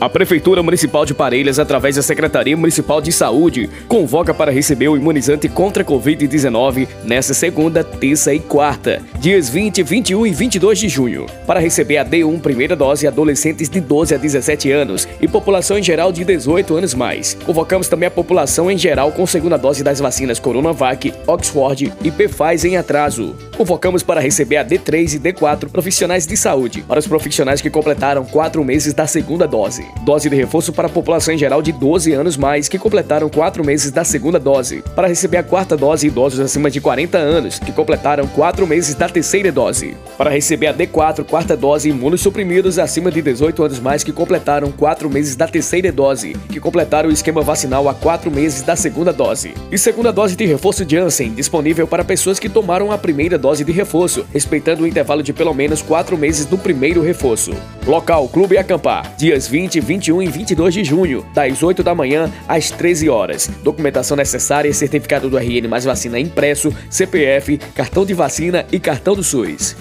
A Prefeitura Municipal de Parelhas, através da Secretaria Municipal de Saúde, convoca para receber o imunizante contra a Covid-19 nesta segunda, terça e quarta, dias 20, 21 e 22 de junho, para receber a D1 primeira dose adolescentes de 12 a 17 anos e população em geral de 18 anos mais. Convocamos também a população em geral com segunda dose das vacinas Coronavac, Oxford e Pfizer em atraso. Convocamos para receber a D3 e D4 profissionais de saúde, para os profissionais que completaram quatro meses da segunda dose. Dose de reforço para a população em geral de 12 anos mais que completaram 4 meses da segunda dose. Para receber a quarta dose, idosos acima de 40 anos que completaram 4 meses da terceira dose. Para receber a D4, quarta dose, imunossuprimidos acima de 18 anos mais que completaram 4 meses da terceira dose, que completaram o esquema vacinal há 4 meses da segunda dose. E segunda dose de reforço Janssen, disponível para pessoas que tomaram a primeira dose de reforço, respeitando o intervalo de pelo menos 4 meses do primeiro reforço. Local Clube Acampar, dias 20 21 e 22 de junho, das 8 da manhã às 13 horas. Documentação necessária: certificado do RN mais vacina impresso, CPF, cartão de vacina e cartão do SUS.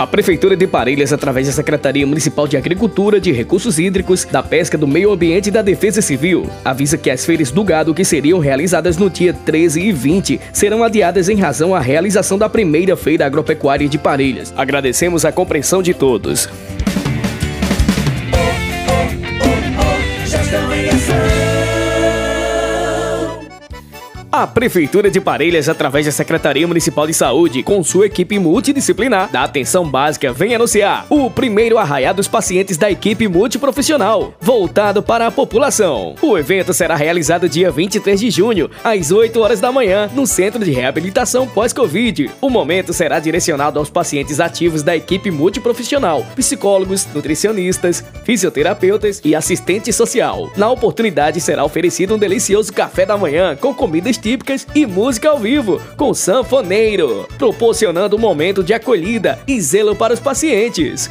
A Prefeitura de Parelhas, através da Secretaria Municipal de Agricultura, de Recursos Hídricos, da Pesca, do Meio Ambiente e da Defesa Civil, avisa que as feiras do gado que seriam realizadas no dia 13 e 20 serão adiadas em razão à realização da primeira feira agropecuária de Parelhas. Agradecemos a compreensão de todos. A Prefeitura de Parelhas, através da Secretaria Municipal de Saúde, com sua equipe multidisciplinar da atenção básica, vem anunciar o primeiro arraiá dos pacientes da equipe multiprofissional, voltado para a população. O evento será realizado dia 23 de junho, às 8 horas da manhã, no Centro de Reabilitação Pós-Covid. O momento será direcionado aos pacientes ativos da equipe multiprofissional, psicólogos, nutricionistas, fisioterapeutas e assistente social. Na oportunidade será oferecido um delicioso café da manhã com comidas típicas e música ao vivo, com sanfoneiro, proporcionando um momento de acolhida e zelo para os pacientes.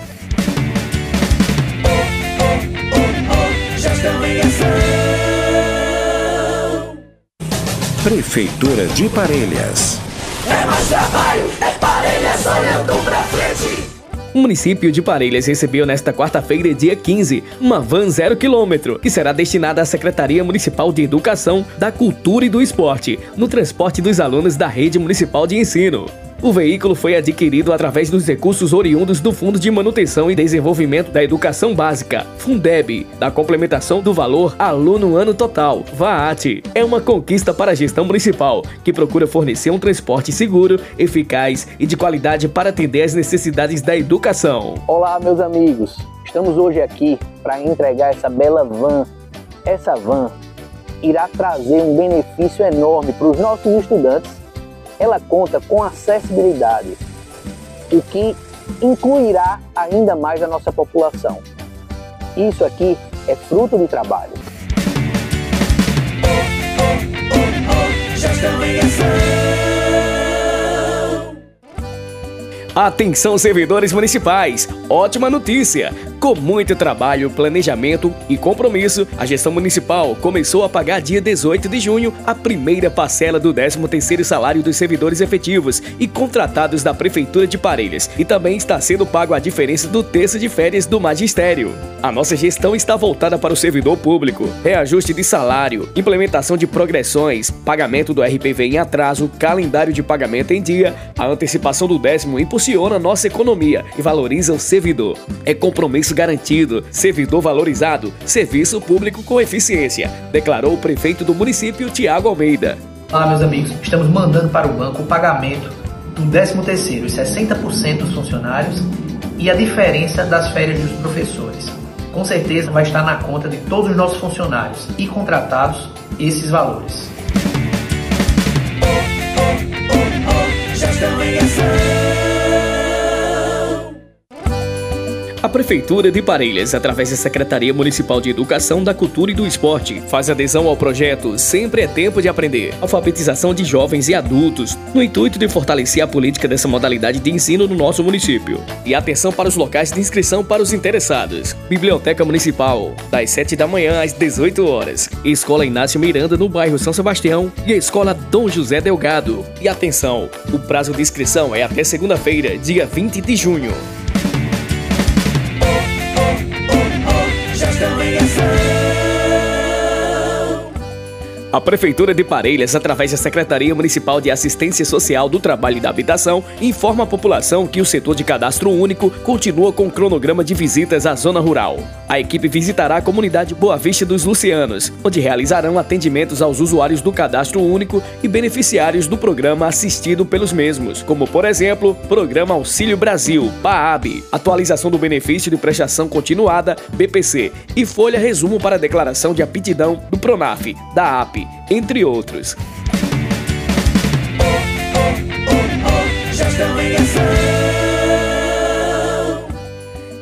Prefeitura de Parelhas. É mais trabalho, é Parelhas olhando pra frente. O município de Parelhas recebeu nesta quarta-feira, dia 15, uma van zero quilômetro, que será destinada à Secretaria Municipal de Educação, da Cultura e do Esporte, no transporte dos alunos da Rede Municipal de Ensino. O veículo foi adquirido através dos recursos oriundos do Fundo de Manutenção e Desenvolvimento da Educação Básica, Fundeb, da complementação do valor aluno ano total, VAAT. É uma conquista para a gestão municipal, que procura fornecer um transporte seguro, eficaz e de qualidade para atender às necessidades da educação. Olá, meus amigos. Estamos hoje aqui para entregar essa bela van. Essa van irá trazer um benefício enorme para os nossos estudantes ela conta com acessibilidade, o que incluirá ainda mais a nossa população. Isso aqui é fruto de trabalho. Atenção servidores municipais, ótima notícia! Com muito trabalho, planejamento e compromisso, a gestão municipal começou a pagar dia 18 de junho a primeira parcela do 13º salário dos servidores efetivos e contratados da Prefeitura de Parelhas e também está sendo pago a diferença do terço de férias do magistério. A nossa gestão está voltada para o servidor público, reajuste de salário, implementação de progressões, pagamento do RPV em atraso, calendário de pagamento em dia, a antecipação do décimo impulsiona nossa economia e valoriza o servidor. É compromisso Serviço garantido, servidor valorizado, serviço público com eficiência, declarou o prefeito do município, Tiago Almeida. Olá, meus amigos. Estamos mandando para o banco o pagamento do 13º, os 60% dos funcionários e a diferença das férias dos professores. Com certeza vai estar na conta de todos os nossos funcionários e contratados esses valores. A Prefeitura de Parelhas, através da Secretaria Municipal de Educação, da Cultura e do Esporte, faz adesão ao projeto Sempre é Tempo de Aprender, alfabetização de jovens e adultos, no intuito de fortalecer a política dessa modalidade de ensino no nosso município. E atenção para os locais de inscrição para os interessados. Biblioteca Municipal, das 7 da manhã às 18 horas. Escola Inácio Miranda, no bairro São Sebastião, e a Escola Dom José Delgado. E atenção, o prazo de inscrição é até segunda-feira, dia 20 de junho. A Prefeitura de Parelhas, através da Secretaria Municipal de Assistência Social do Trabalho e da Habitação, informa a população que o setor de cadastro único continua com o cronograma de visitas à zona rural. A equipe visitará a comunidade Boa Vista dos Lucianos, onde realizarão atendimentos aos usuários do cadastro único e beneficiários do programa assistido pelos mesmos, como por exemplo, Programa Auxílio Brasil, PAAB, atualização do benefício de prestação continuada, BPC, e folha resumo para declaração de aptidão do Pronaf, da AP entre outros.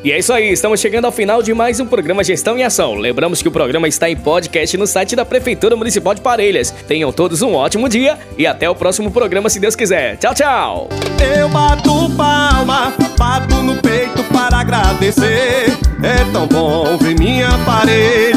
E é isso aí, estamos chegando ao final de mais um programa Gestão em Ação. Lembramos que o programa está em podcast no site da Prefeitura Municipal de Parelhas. Tenham todos um ótimo dia e até o próximo programa, se Deus quiser. Tchau, tchau! Eu bato palma, bato no peito para agradecer. É tão bom ver minha parelhas